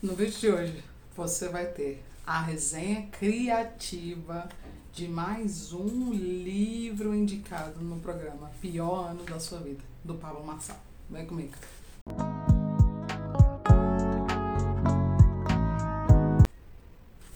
No vídeo de hoje, você vai ter a resenha criativa de mais um livro indicado no programa Pior Ano da Sua Vida, do Pablo Marçal. Vem comigo.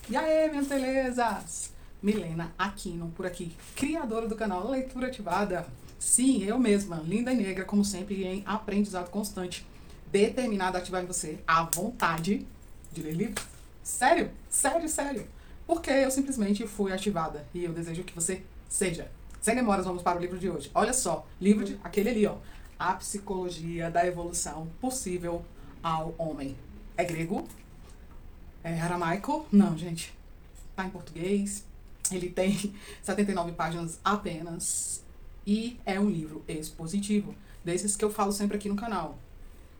E aí, minhas belezas? Milena Aquino, por aqui, criadora do canal Leitura Ativada. Sim, eu mesma, linda e negra, como sempre, em aprendizado constante determinada a ativar em você a vontade de ler livros. Sério, sério, sério. Porque eu simplesmente fui ativada e eu desejo que você seja. Sem demoras, vamos para o livro de hoje. Olha só, livro de aquele ali, ó. A psicologia da evolução possível ao homem. É grego? É aramaico? Não, gente. Tá em português. Ele tem 79 páginas apenas. E é um livro expositivo. Desses que eu falo sempre aqui no canal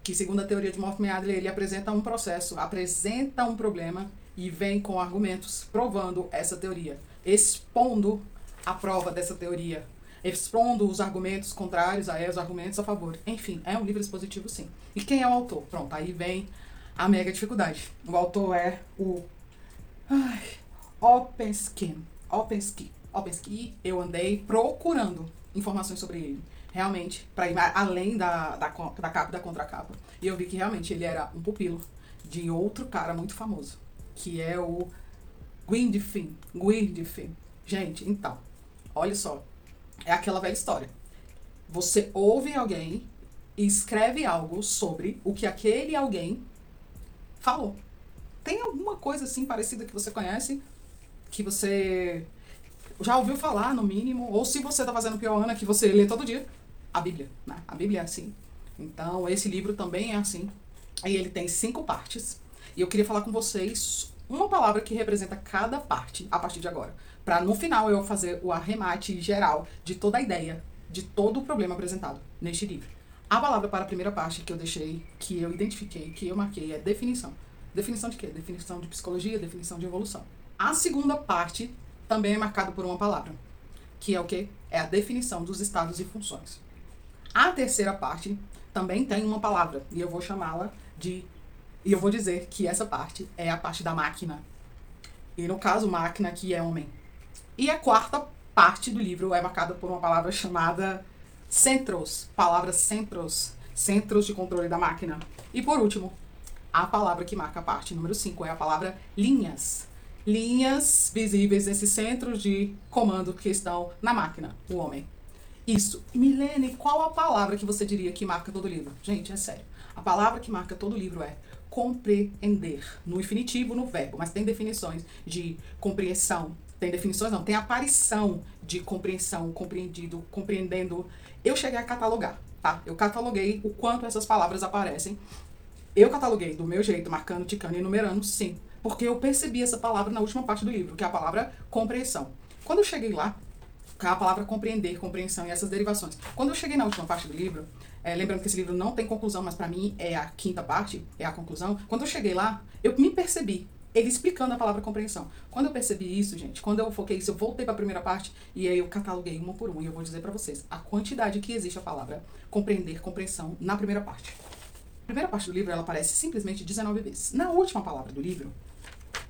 que segundo a teoria de Morphy Adler, ele apresenta um processo, apresenta um problema e vem com argumentos provando essa teoria, expondo a prova dessa teoria, expondo os argumentos contrários a os argumentos a favor. Enfim, é um livro expositivo sim. E quem é o autor? Pronto, aí vem a mega dificuldade. O autor é o ai, Opensky. Opensky. Opensky. Eu andei procurando informações sobre ele realmente, para ir além da, da, da capa da contracapa. E eu vi que realmente ele era um pupilo de outro cara muito famoso, que é o Gwynfinn. Gwynfinn. Gente, então, olha só. É aquela velha história. Você ouve alguém e escreve algo sobre o que aquele alguém falou. Tem alguma coisa assim parecida que você conhece, que você já ouviu falar, no mínimo, ou se você está fazendo pior Ana, que você lê todo dia, a Bíblia. Né? A Bíblia é assim. Então, esse livro também é assim. E ele tem cinco partes. E eu queria falar com vocês uma palavra que representa cada parte a partir de agora. Para no final eu fazer o arremate geral de toda a ideia, de todo o problema apresentado neste livro. A palavra para a primeira parte que eu deixei, que eu identifiquei, que eu marquei é definição. Definição de quê? Definição de psicologia, definição de evolução. A segunda parte também é marcada por uma palavra, que é o quê? É a definição dos estados e funções. A terceira parte também tem uma palavra, e eu vou chamá-la de. E eu vou dizer que essa parte é a parte da máquina. E no caso, máquina que é homem. E a quarta parte do livro é marcada por uma palavra chamada centros. Palavra centros. Centros de controle da máquina. E por último, a palavra que marca a parte número 5 é a palavra linhas. Linhas visíveis nesses centros de comando que estão na máquina, o homem. Isso. Milene, qual a palavra que você diria que marca todo livro? Gente, é sério. A palavra que marca todo livro é compreender. No infinitivo, no verbo, mas tem definições de compreensão. Tem definições, não, tem aparição de compreensão, compreendido, compreendendo. Eu cheguei a catalogar, tá? Eu cataloguei o quanto essas palavras aparecem. Eu cataloguei do meu jeito, marcando, ticando e numerando, sim. Porque eu percebi essa palavra na última parte do livro, que é a palavra compreensão. Quando eu cheguei lá, a palavra compreender, compreensão e essas derivações. Quando eu cheguei na última parte do livro, é, lembrando que esse livro não tem conclusão, mas para mim é a quinta parte, é a conclusão. Quando eu cheguei lá, eu me percebi ele explicando a palavra compreensão. Quando eu percebi isso, gente, quando eu foquei isso, eu voltei para a primeira parte e aí eu cataloguei uma por uma e eu vou dizer para vocês a quantidade que existe a palavra compreender, compreensão na primeira parte. A primeira parte do livro ela aparece simplesmente 19 vezes. Na última palavra do livro,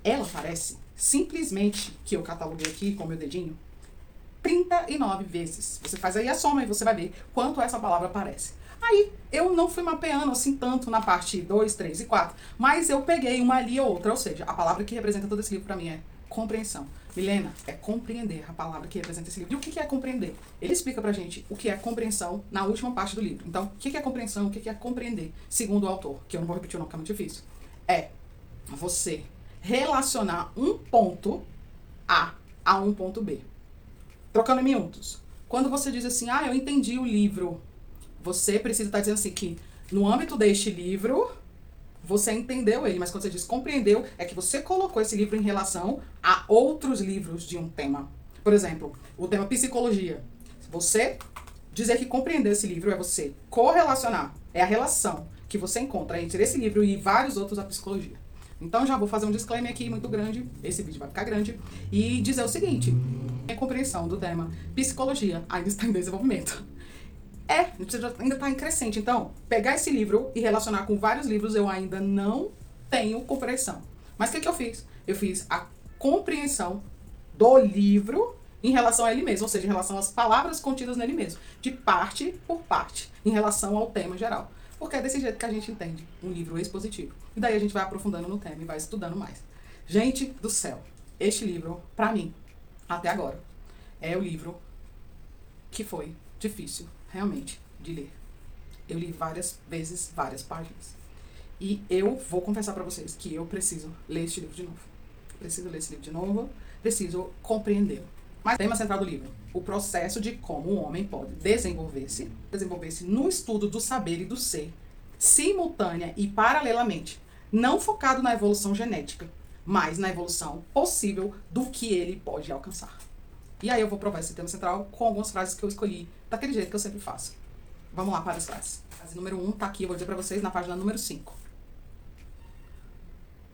ela aparece simplesmente que eu cataloguei aqui com meu dedinho 39 vezes. Você faz aí a soma e você vai ver quanto essa palavra aparece. Aí eu não fui mapeando assim tanto na parte 2, 3 e 4, mas eu peguei uma ali ou outra, ou seja, a palavra que representa todo esse livro para mim é compreensão. Milena, é compreender a palavra que representa esse livro. E o que é compreender? Ele explica pra gente o que é compreensão na última parte do livro. Então, o que é compreensão? O que é compreender? Segundo o autor, que eu não vou repetir o nome, que é muito difícil. É você relacionar um ponto A a um ponto B. Trocando minutos. Quando você diz assim, ah, eu entendi o livro, você precisa estar dizendo assim que no âmbito deste livro, você entendeu ele, mas quando você diz compreendeu, é que você colocou esse livro em relação a outros livros de um tema. Por exemplo, o tema psicologia. Você dizer que compreendeu esse livro é você correlacionar, é a relação que você encontra entre esse livro e vários outros da psicologia. Então já vou fazer um disclaimer aqui muito grande, esse vídeo vai ficar grande, e dizer o seguinte: a compreensão do tema psicologia está em desenvolvimento. É, ainda está em crescente. Então, pegar esse livro e relacionar com vários livros eu ainda não tenho compreensão. Mas o que, que eu fiz? Eu fiz a compreensão do livro em relação a ele mesmo, ou seja, em relação às palavras contidas nele mesmo, de parte por parte, em relação ao tema geral. Porque é desse jeito que a gente entende um livro expositivo. E daí a gente vai aprofundando no tema e vai estudando mais. Gente do céu, este livro, para mim, até agora, é o livro que foi difícil, realmente, de ler. Eu li várias vezes, várias páginas. E eu vou confessar para vocês que eu preciso ler este livro de novo. Preciso ler esse livro de novo, preciso compreendê-lo. Mas tema central do livro, o processo de como o homem pode desenvolver-se, desenvolver-se no estudo do saber e do ser, simultânea e paralelamente, não focado na evolução genética, mas na evolução possível do que ele pode alcançar. E aí eu vou provar esse tema central com algumas frases que eu escolhi daquele jeito que eu sempre faço. Vamos lá para as frases. Frase número 1 um, tá aqui, eu vou dizer para vocês na página número 5.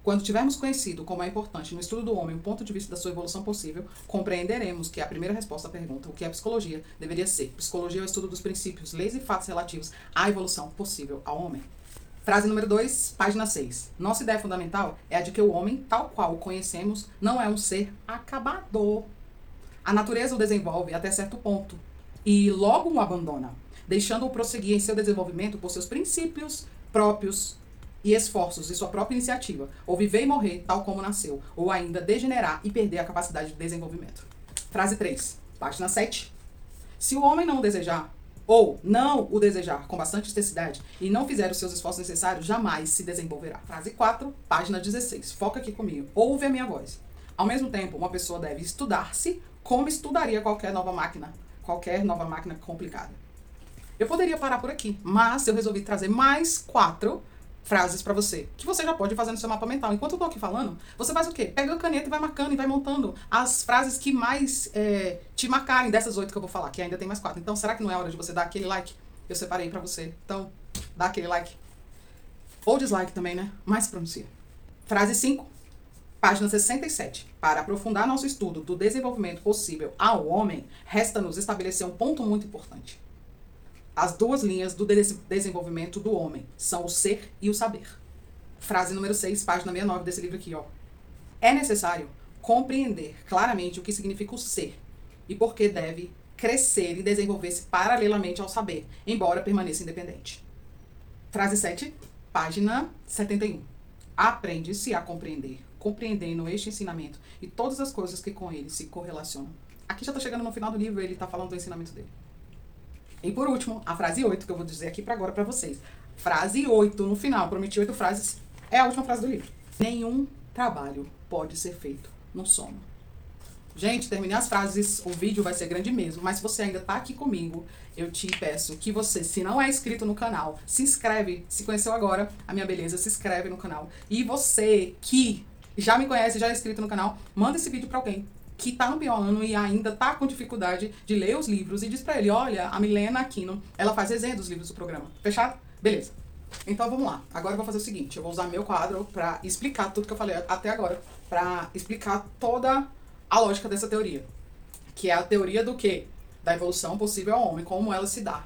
Quando tivermos conhecido como é importante no estudo do homem o ponto de vista da sua evolução possível, compreenderemos que a primeira resposta à pergunta, o que é psicologia, deveria ser: psicologia é o estudo dos princípios, leis e fatos relativos à evolução possível ao homem. Frase número 2, página 6. Nossa ideia fundamental é a de que o homem, tal qual o conhecemos, não é um ser acabador. A natureza o desenvolve até certo ponto e logo o abandona, deixando-o prosseguir em seu desenvolvimento por seus princípios próprios, e esforços de sua própria iniciativa, ou viver e morrer tal como nasceu, ou ainda degenerar e perder a capacidade de desenvolvimento. Frase 3, página 7. Se o homem não desejar, ou não o desejar com bastante intensidade e não fizer os seus esforços necessários, jamais se desenvolverá. Frase 4, página 16. Foca aqui comigo. Ouve a minha voz. Ao mesmo tempo, uma pessoa deve estudar-se como estudaria qualquer nova máquina, qualquer nova máquina complicada. Eu poderia parar por aqui, mas eu resolvi trazer mais quatro frases para você, que você já pode fazer no seu mapa mental. Enquanto eu tô aqui falando, você faz o quê? Pega a caneta e vai marcando e vai montando as frases que mais é, te marcarem dessas oito que eu vou falar, que ainda tem mais quatro. Então, será que não é hora de você dar aquele like? Eu separei para você. Então, dá aquele like. Ou dislike também, né? Mais pronuncia. Frase 5, página 67. Para aprofundar nosso estudo do desenvolvimento possível ao homem, resta-nos estabelecer um ponto muito importante. As duas linhas do desenvolvimento do homem são o ser e o saber. Frase número 6, página 69 desse livro aqui, ó. É necessário compreender claramente o que significa o ser e por que deve crescer e desenvolver-se paralelamente ao saber, embora permaneça independente. Frase 7, página 71. Aprende-se a compreender, compreendendo este ensinamento e todas as coisas que com ele se correlacionam. Aqui já está chegando no final do livro, ele está falando do ensinamento dele. E por último, a frase 8, que eu vou dizer aqui para agora para vocês. Frase 8 no final, prometi oito frases, é a última frase do livro. Nenhum trabalho pode ser feito no sono. Gente, terminei as frases, o vídeo vai ser grande mesmo, mas se você ainda tá aqui comigo, eu te peço que você, se não é inscrito no canal, se inscreve, se conheceu agora a minha beleza, se inscreve no canal. E você que já me conhece, já é inscrito no canal, manda esse vídeo para alguém que está no pior e ainda está com dificuldade de ler os livros e diz para ele, olha, a Milena Aquino, ela faz resenha dos livros do programa. Fechado? Beleza. Então vamos lá. Agora eu vou fazer o seguinte, eu vou usar meu quadro para explicar tudo que eu falei até agora, para explicar toda a lógica dessa teoria, que é a teoria do quê? Da evolução possível ao homem, como ela se dá.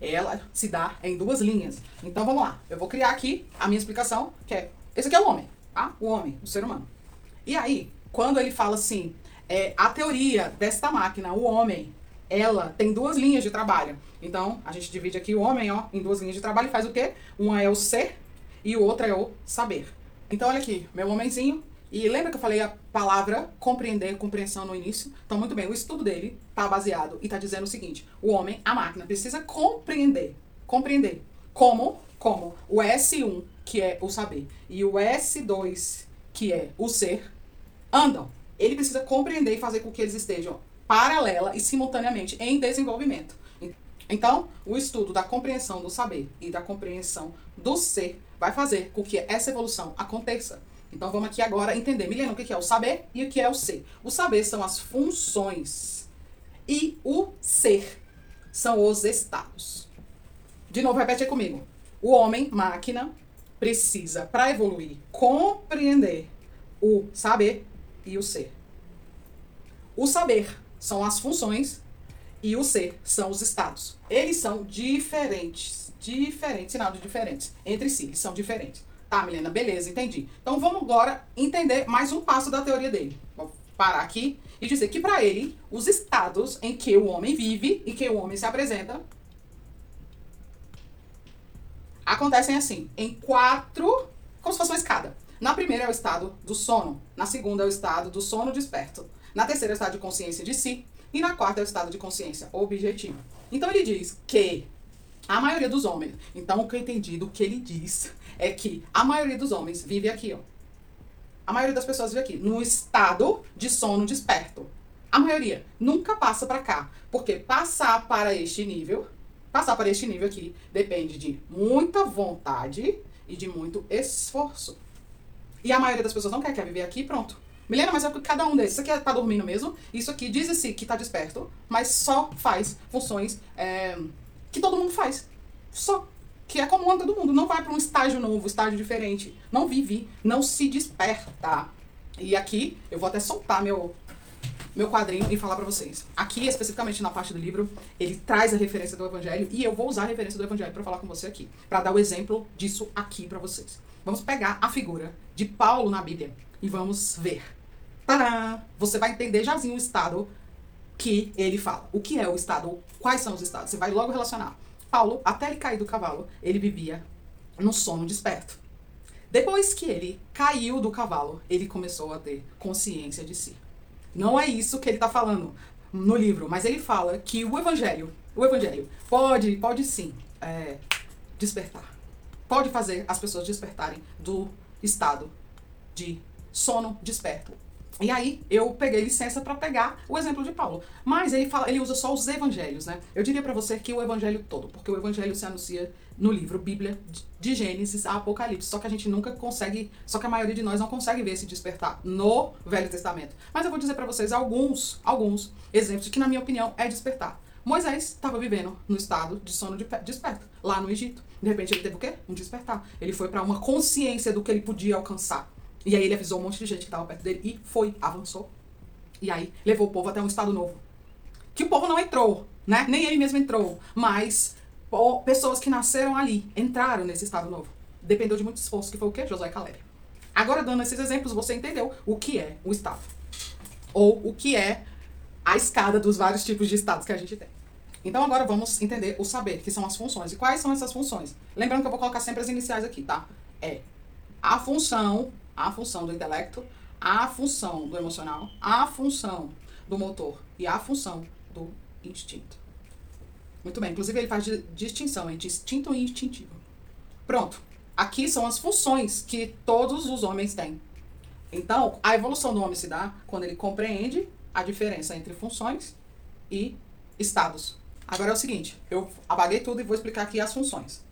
Ela se dá em duas linhas. Então vamos lá. Eu vou criar aqui a minha explicação, que é esse aqui é o homem, tá? O homem, o ser humano. E aí, quando ele fala assim, é, a teoria desta máquina, o homem, ela tem duas linhas de trabalho. Então, a gente divide aqui o homem, ó, em duas linhas de trabalho e faz o quê? Uma é o ser e o outro é o saber. Então, olha aqui, meu homenzinho. E lembra que eu falei a palavra compreender, compreensão no início? Então, muito bem, o estudo dele está baseado e está dizendo o seguinte: o homem, a máquina, precisa compreender. Compreender. Como? Como o S1, que é o saber, e o S2, que é o ser, andam ele precisa compreender e fazer com que eles estejam paralela e simultaneamente em desenvolvimento. Então, o estudo da compreensão do saber e da compreensão do ser vai fazer com que essa evolução aconteça. Então, vamos aqui agora entender, Milena, o que é o saber e o que é o ser. O saber são as funções e o ser são os estados. De novo, repete aí comigo. O homem, máquina, precisa, para evoluir, compreender o saber e o ser. O saber são as funções e o ser são os estados. Eles são diferentes, diferentes, sinal de diferentes entre si, eles são diferentes. Tá, Milena, beleza, entendi. Então vamos agora entender mais um passo da teoria dele. Vou parar aqui e dizer que para ele, os estados em que o homem vive e que o homem se apresenta acontecem assim, em quatro, como se fosse uma escada. Na primeira é o estado do sono, na segunda é o estado do sono desperto, na terceira é o estado de consciência de si e na quarta é o estado de consciência objetivo. Então ele diz que a maioria dos homens, então o que eu entendi do que ele diz é que a maioria dos homens vive aqui, ó. A maioria das pessoas vive aqui, no estado de sono desperto. A maioria nunca passa para cá, porque passar para este nível, passar para este nível aqui, depende de muita vontade e de muito esforço. E a maioria das pessoas não quer, quer viver aqui pronto. Milena, mas é cada um desses, isso aqui é, tá dormindo mesmo, isso aqui diz-se que tá desperto, mas só faz funções é, que todo mundo faz. Só que é comum a todo mundo. Não vai para um estágio novo, estágio diferente. Não vive, não se desperta. E aqui eu vou até soltar meu meu quadrinho e falar para vocês. Aqui, especificamente na parte do livro, ele traz a referência do evangelho e eu vou usar a referência do evangelho para falar com você aqui, para dar o exemplo disso aqui para vocês. Vamos pegar a figura de Paulo na Bíblia e vamos ver. Tadã! Você vai entender jazinho o estado que ele fala. O que é o estado? Quais são os estados? Você vai logo relacionar. Paulo, até ele cair do cavalo, ele vivia no sono desperto. Depois que ele caiu do cavalo, ele começou a ter consciência de si. Não é isso que ele está falando no livro, mas ele fala que o evangelho, o evangelho pode, pode sim é, despertar, pode fazer as pessoas despertarem do estado de sono desperto e aí eu peguei licença para pegar o exemplo de Paulo. Mas ele fala, ele usa só os evangelhos, né? Eu diria para você que o evangelho todo, porque o evangelho se anuncia no livro Bíblia de Gênesis a Apocalipse, só que a gente nunca consegue, só que a maioria de nós não consegue ver esse despertar no Velho Testamento. Mas eu vou dizer para vocês alguns, alguns exemplos que na minha opinião é despertar. Moisés estava vivendo no estado de sono de desperto, lá no Egito. De repente ele teve o quê? Um despertar. Ele foi para uma consciência do que ele podia alcançar. E aí ele avisou um monte de gente que estava perto dele e foi, avançou. E aí levou o povo até um estado novo. Que o povo não entrou, né? Nem ele mesmo entrou. Mas ó, pessoas que nasceram ali entraram nesse estado novo. Dependeu de muito esforço, que foi o quê? Josué Caleb. Agora, dando esses exemplos, você entendeu o que é o estado. Ou o que é a escada dos vários tipos de estados que a gente tem. Então agora vamos entender o saber, que são as funções. E quais são essas funções? Lembrando que eu vou colocar sempre as iniciais aqui, tá? É a função a função do intelecto, a função do emocional, a função do motor e a função do instinto. Muito bem, inclusive ele faz distinção entre instinto e instintivo. Pronto. Aqui são as funções que todos os homens têm. Então, a evolução do homem se dá quando ele compreende a diferença entre funções e estados. Agora é o seguinte, eu apaguei tudo e vou explicar aqui as funções.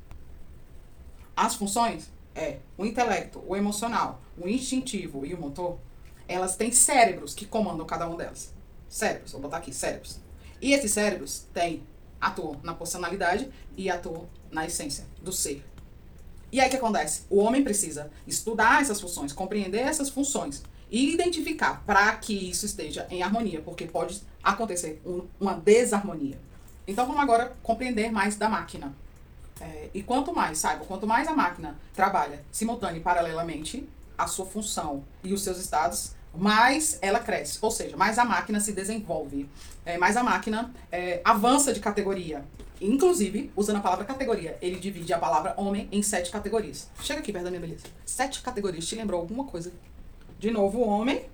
As funções é o intelecto, o emocional, o instintivo e o motor, elas têm cérebros que comandam cada uma delas. Cérebros, vou botar aqui, cérebros. E esses cérebros têm, atuam na personalidade e atuam na essência do ser. E aí o que acontece? O homem precisa estudar essas funções, compreender essas funções e identificar para que isso esteja em harmonia, porque pode acontecer um, uma desarmonia. Então vamos agora compreender mais da máquina. É, e quanto mais, saiba, quanto mais a máquina trabalha simultânea e paralelamente a sua função e os seus estados, mais ela cresce. Ou seja, mais a máquina se desenvolve, é, mais a máquina é, avança de categoria. Inclusive, usando a palavra categoria, ele divide a palavra homem em sete categorias. Chega aqui perto da minha beleza. Sete categorias. Te lembrou alguma coisa? De novo, o homem.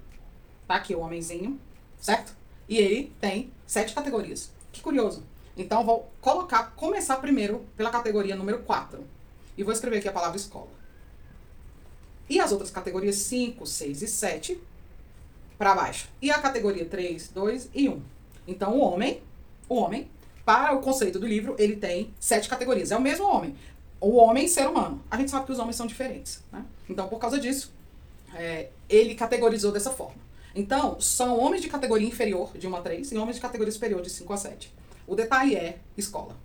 Tá aqui o homenzinho, certo? E ele tem sete categorias. Que curioso. Então, vou colocar, começar primeiro pela categoria número 4. E vou escrever aqui a palavra escola. E as outras categorias 5, 6 e 7 para baixo. E a categoria 3, 2 e 1. Então, o homem, o homem, para o conceito do livro, ele tem sete categorias. É o mesmo homem. O homem ser humano. A gente sabe que os homens são diferentes. Né? Então, por causa disso, é, ele categorizou dessa forma. Então, são homens de categoria inferior, de 1 a 3, e homens de categoria superior, de 5 a 7. O detalhe é escola.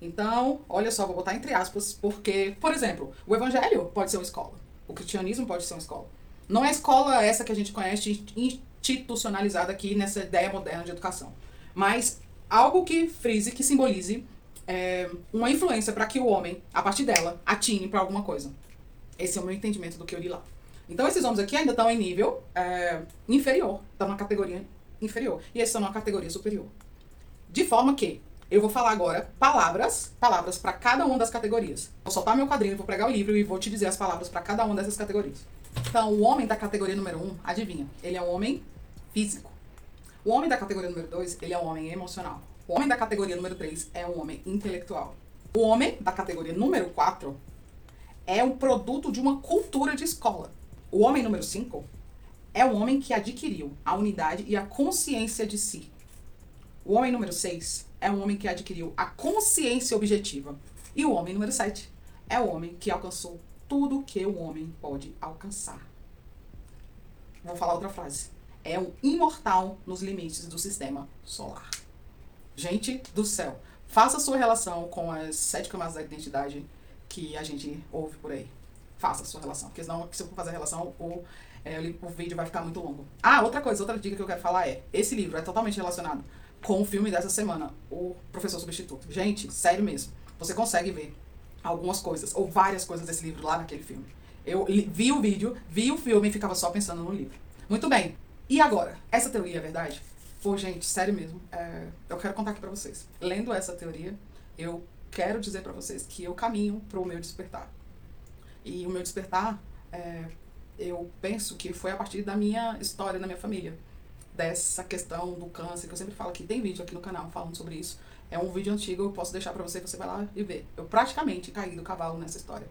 Então, olha só, vou botar entre aspas, porque, por exemplo, o evangelho pode ser uma escola. O cristianismo pode ser uma escola. Não é escola essa que a gente conhece institucionalizada aqui nessa ideia moderna de educação. Mas algo que frise, que simbolize é, uma influência para que o homem, a partir dela, atine para alguma coisa. Esse é o meu entendimento do que eu li lá. Então, esses homens aqui ainda estão em nível é, inferior, estão na categoria inferior. E esses estão na categoria superior. De forma que eu vou falar agora palavras, palavras para cada uma das categorias. Vou soltar meu quadrinho, vou pregar o livro e vou te dizer as palavras para cada uma dessas categorias. Então, o homem da categoria número 1, um, adivinha? Ele é um homem físico. O homem da categoria número 2, ele é um homem emocional. O homem da categoria número 3 é um homem intelectual. O homem da categoria número 4 é um produto de uma cultura de escola. O homem número 5 é o homem que adquiriu a unidade e a consciência de si. O homem número 6 é um homem que adquiriu a consciência objetiva. E o homem número 7 é o homem que alcançou tudo que o homem pode alcançar. Vou falar outra frase. É um imortal nos limites do sistema solar. Gente do céu, faça sua relação com as sete camadas da identidade que a gente ouve por aí. Faça sua relação, porque senão, se eu for fazer a relação, o, é, o vídeo vai ficar muito longo. Ah, outra coisa, outra dica que eu quero falar é: esse livro é totalmente relacionado com o filme dessa semana, O Professor Substituto. Gente, sério mesmo. Você consegue ver algumas coisas, ou várias coisas desse livro lá naquele filme. Eu vi o vídeo, vi o filme e ficava só pensando no livro. Muito bem. E agora? Essa teoria é verdade? Pô, gente, sério mesmo. É, eu quero contar aqui pra vocês. Lendo essa teoria, eu quero dizer para vocês que eu caminho pro meu despertar. E o meu despertar, é, eu penso que foi a partir da minha história, da minha família. Dessa questão do câncer, que eu sempre falo aqui. Tem vídeo aqui no canal falando sobre isso. É um vídeo antigo, eu posso deixar para você, você vai lá e ver. Eu praticamente caí do cavalo nessa história.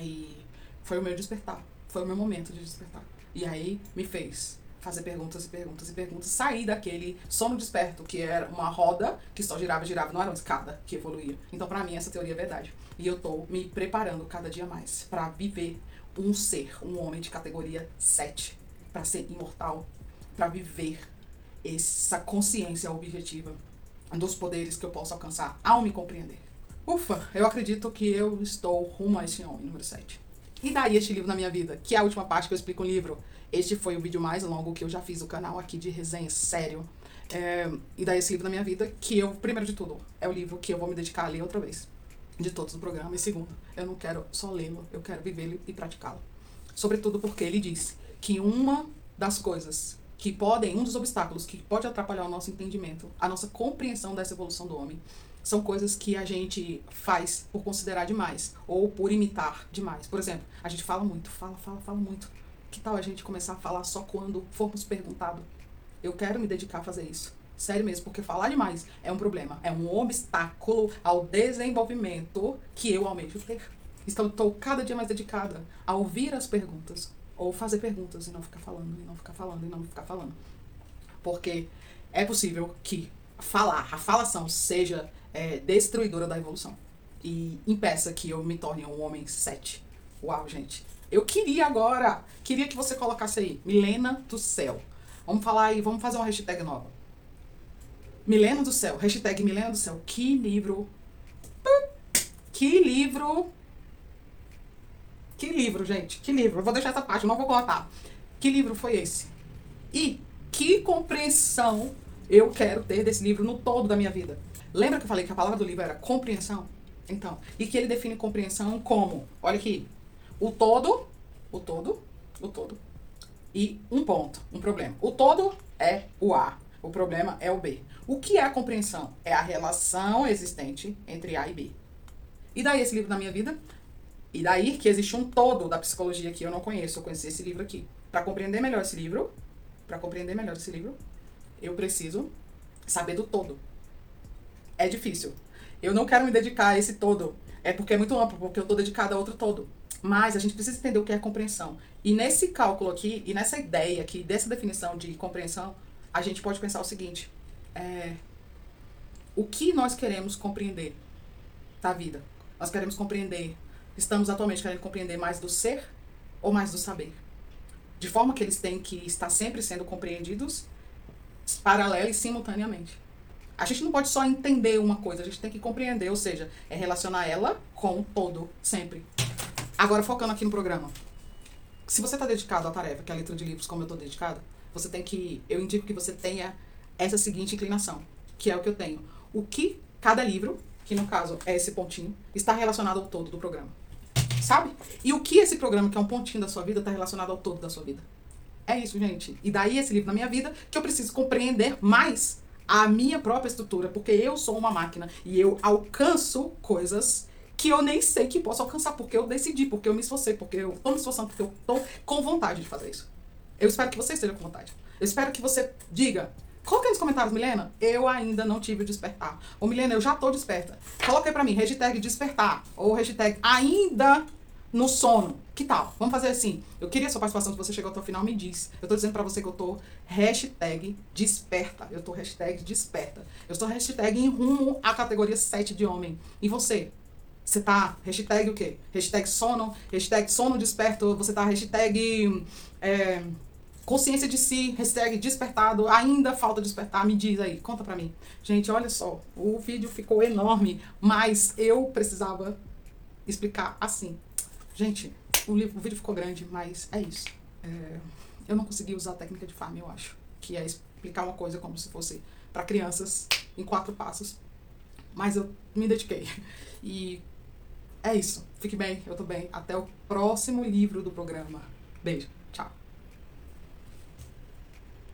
E foi o meu despertar. Foi o meu momento de despertar. E aí me fez fazer perguntas e perguntas e perguntas, sair daquele sono desperto, que era uma roda que só girava e girava, não era uma escada que evoluía. Então, para mim, essa teoria é verdade. E eu tô me preparando cada dia mais para viver um ser, um homem de categoria 7, para ser imortal, para viver essa consciência objetiva dos poderes que eu posso alcançar ao me compreender. Ufa, eu acredito que eu estou rumo a esse homem, número 7. E daí este livro na minha vida, que é a última parte que eu explico o livro. Este foi o vídeo mais longo que eu já fiz no canal aqui de resenha, sério. É, e daí esse livro na minha vida, que eu, primeiro de tudo, é o livro que eu vou me dedicar a ler outra vez. De todos o programa. E segundo, eu não quero só lê-lo, eu quero vivê-lo e praticá-lo. Sobretudo porque ele diz que uma das coisas que podem, um dos obstáculos que pode atrapalhar o nosso entendimento, a nossa compreensão dessa evolução do homem, são coisas que a gente faz por considerar demais ou por imitar demais. Por exemplo, a gente fala muito, fala, fala, fala muito. Que tal a gente começar a falar só quando formos perguntados? Eu quero me dedicar a fazer isso. Sério mesmo, porque falar demais é um problema, é um obstáculo ao desenvolvimento que eu almejo ter. Estou cada dia mais dedicada a ouvir as perguntas, ou fazer perguntas e não ficar falando, e não ficar falando, e não ficar falando. Porque é possível que falar, a falação seja é, destruidora da evolução. E impeça que eu me torne um homem sete. Uau, gente. Eu queria agora, queria que você colocasse aí, Milena do céu. Vamos falar aí, vamos fazer uma hashtag nova. Milena do céu, hashtag Milena do céu. Que livro. Que livro que livro, gente? Que livro? Eu vou deixar essa parte, não vou contar. Que livro foi esse? E que compreensão eu quero ter desse livro no todo da minha vida? Lembra que eu falei que a palavra do livro era compreensão? Então, e que ele define compreensão como, olha aqui, o todo, o todo, o todo, e um ponto, um problema. O todo é o A, o problema é o B. O que é a compreensão? É a relação existente entre A e B. E daí esse livro na minha vida e daí que existe um todo da psicologia que eu não conheço. Eu conheci esse livro aqui. Para compreender melhor esse livro, para compreender melhor esse livro, eu preciso saber do todo. É difícil. Eu não quero me dedicar a esse todo. É porque é muito amplo, porque eu estou dedicada a outro todo. Mas a gente precisa entender o que é compreensão. E nesse cálculo aqui, e nessa ideia aqui, dessa definição de compreensão, a gente pode pensar o seguinte: é, o que nós queremos compreender da vida? Nós queremos compreender estamos atualmente querendo compreender mais do ser ou mais do saber. De forma que eles têm que estar sempre sendo compreendidos paralela e simultaneamente. A gente não pode só entender uma coisa, a gente tem que compreender, ou seja, é relacionar ela com o todo, sempre. Agora, focando aqui no programa. Se você está dedicado à tarefa, que é a letra de livros, como eu estou dedicado, você tem que. Eu indico que você tenha essa seguinte inclinação, que é o que eu tenho. O que cada livro, que no caso é esse pontinho, está relacionado ao todo do programa. Sabe? E o que esse programa, que é um pontinho da sua vida, está relacionado ao todo da sua vida. É isso, gente. E daí esse livro na minha vida que eu preciso compreender mais a minha própria estrutura, porque eu sou uma máquina e eu alcanço coisas que eu nem sei que posso alcançar, porque eu decidi, porque eu me esforcei, porque eu tô me esforçando, porque eu tô com vontade de fazer isso. Eu espero que você esteja com vontade. Eu espero que você diga. Coloque aí nos comentários, Milena, eu ainda não tive o despertar. Ou Milena, eu já tô desperta. Coloque aí pra mim, hashtag despertar. Ou hashtag ainda no sono. Que tal? Vamos fazer assim. Eu queria sua participação, se você chegou até o final, me diz. Eu tô dizendo pra você que eu tô hashtag desperta. Eu tô hashtag desperta. Eu estou hashtag em rumo à categoria 7 de homem. E você? Você tá hashtag o quê? Hashtag sono, hashtag sono desperto, você tá hashtag é, consciência de si, hashtag despertado, ainda falta despertar, me diz aí, conta pra mim. Gente, olha só, o vídeo ficou enorme, mas eu precisava explicar assim. Gente, o, livro, o vídeo ficou grande, mas é isso. É, eu não consegui usar a técnica de farm, eu acho, que é explicar uma coisa como se fosse para crianças em quatro passos. Mas eu me dediquei. E é isso. Fique bem, eu tô bem. Até o próximo livro do programa. Beijo. Tchau.